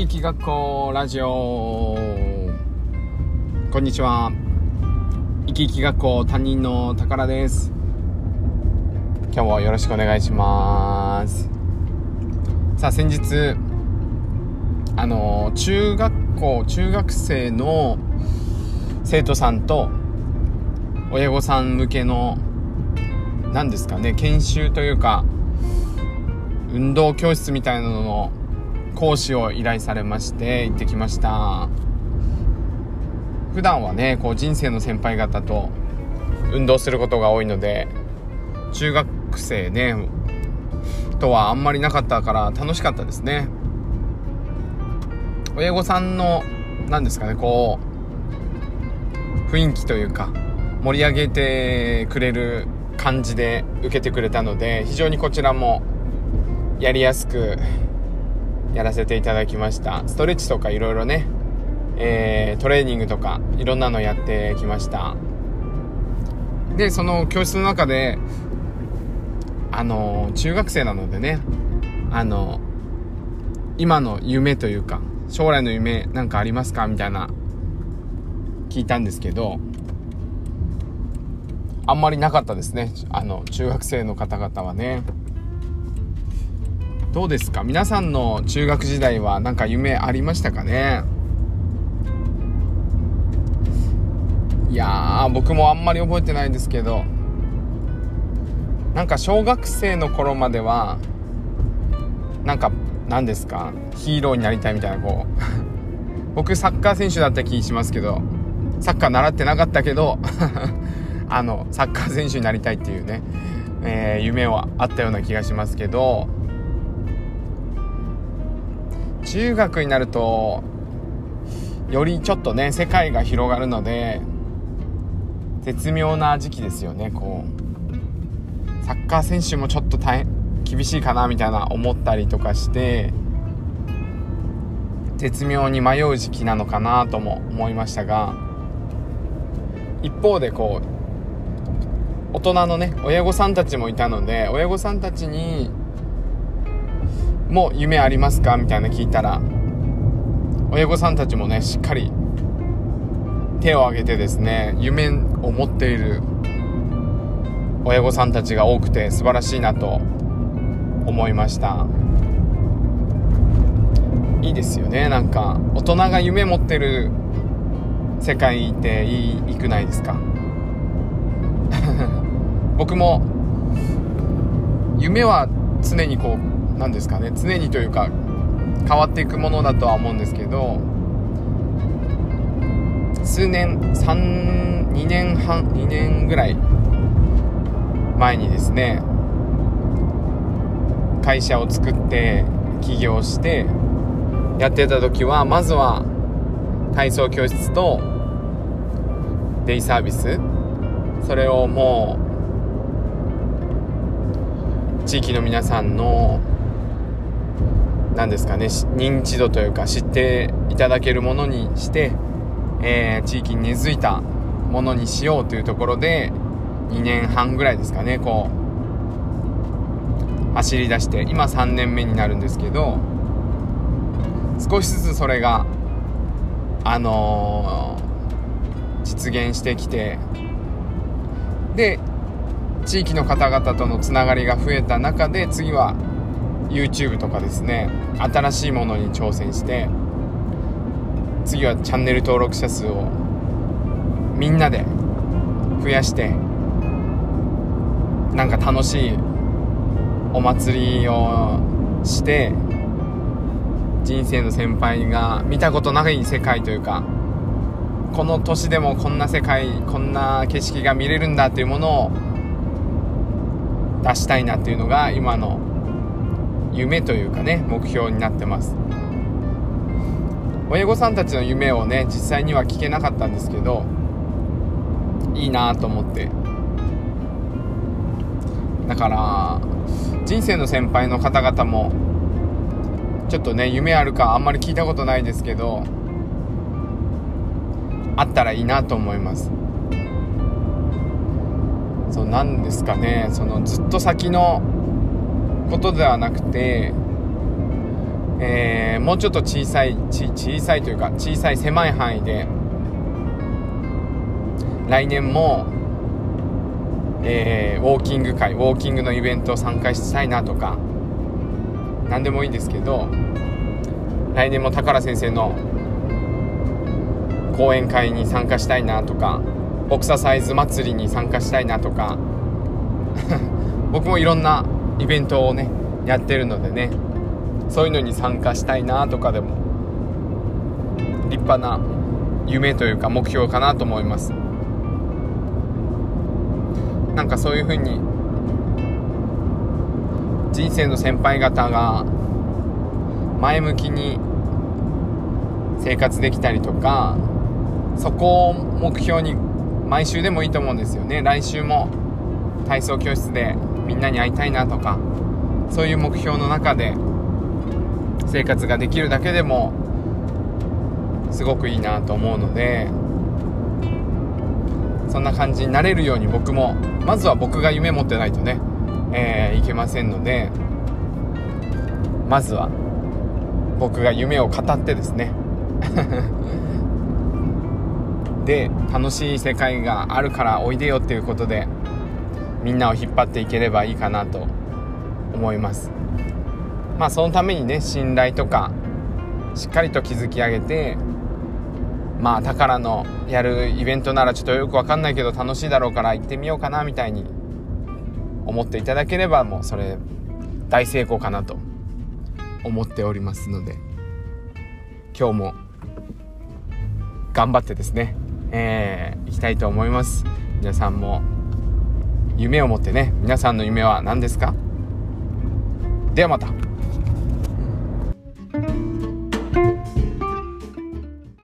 き生き学校ラジオ。こんにちは。生き生き学校担任の宝です。今日もよろしくお願いします。さあ先日あの中学校中学生の生徒さんと親御さん向けの何ですかね研修というか運動教室みたいなのの講師を依頼されまして行ってきました。普段はねこう人生の先輩方と運動することが多いので中学生ねとはあんまりなかったから楽しかったですね。親御さんの何ですかねこう雰囲気というか盛り上げてくれる感じで受けてくれたので非常にこちらもやりやすくやらせていただきました。ストレッチとかいろいろね、えー、トレーニングとかいろんなのやってきました。でその教室の中であの中学生なのでねあの今の夢というか将来の夢なんかありますかみたいな聞いたんですけどあんまりなかったですね。あの中学生の方々はね。どうですか？皆さんの中学時代は何か夢ありましたかね？いや僕もあんまり覚えてないですけど。なんか小学生の頃まではなんか何ですか？ヒーローになりたいみたいなこう 僕サッカー選手だった気しますけど。サッカー習ってなかったけど あのサッカー選手になりたいっていうね、えー、夢はあったような気がしますけど。中学になるとよりちょっとね世界が広がるので絶妙な時期ですよねこう。サッカー選手もちょっと大変厳しいかなみたいな思ったりとかして絶妙に迷う時期なのかなとも思いましたが一方でこう大人のね親御さんたちもいたので親御さんたちにも夢ありますか？みたいな聞いたら親御さんたちもねしっかり手を挙げてですね夢を持っている親御さんたちが多くて素晴らしいなと思いました。いいですよね。なんか大人が夢持ってる世界っていいいくないですか？僕も夢は常にこう何ですかね。常にというか変わっていくものだとは思うんですけど数年32年半2年ぐらい前にですね会社を作って起業してやってた時はまずは体操教室とデイサービスそれをもう地域の皆さんの何ですかね認知度というか知っていただけるものにして、えー、地域に根付いたものにしようというところで2年半ぐらいですかねこう走り出して今3年目になるんですけど少しずつそれがあのー、実現してきてで地域の方々とのつながりが増えた中で次は YouTube とかですね新しいものに挑戦して次はチャンネル登録者数をみんなで増やしてなんか楽しいお祭りをして人生の先輩が見たことない世界というかこの年でもこんな世界こんな景色が見れるんだっていうものを出したいなっていうのが今の夢というかね目標になってます。親御さんたちの夢をね実際には聞けなかったんですけどいいなと思って。だから人生の先輩の方々もちょっとね夢あるかあんまり聞いたことないですけどあったらいいなと思います。そうなんですかね。そのずっと先のことではなくてえー、もうちょっと小さい小さいというか小さい狭い範囲で来年も、えー、ウォーキング会ウォーキングのイベントを参加したいなとか何でもいいんですけど来年も宝先生の講演会に参加したいなとかボクササイズ祭りに参加したいなとか 僕もいろんなイベントをねやってるのでねそういうのに参加したいなとかでも立派な夢というか目標かなと思います。なんかそういうふうに人生の先輩方が前向きに生活できたりとかそこを目標に毎週でもいいと思うんですよね。来週も体操教室でみんなに会いたいなとかそういう目標の中で生活ができるだけでもすごくいいなと思うのでそんな感じになれるように僕もまずは僕が夢持ってないとね、えー、いけませんのでまずは僕が夢を語ってですね で楽しい世界があるからおいでよっていうことでみんなを引っ張っていければいいかなと思います。まあそのためにね信頼とかしっかりと築き上げてまあ宝のやるイベントならちょっとよくわかんないけど楽しいだろうから行ってみようかなみたいに思っていただければもうそれ大成功かなと思っておりますので今日も頑張ってですね、えー、行きたいと思います。皆さんも夢を持ってね皆さんの夢は何ですか？ではまた。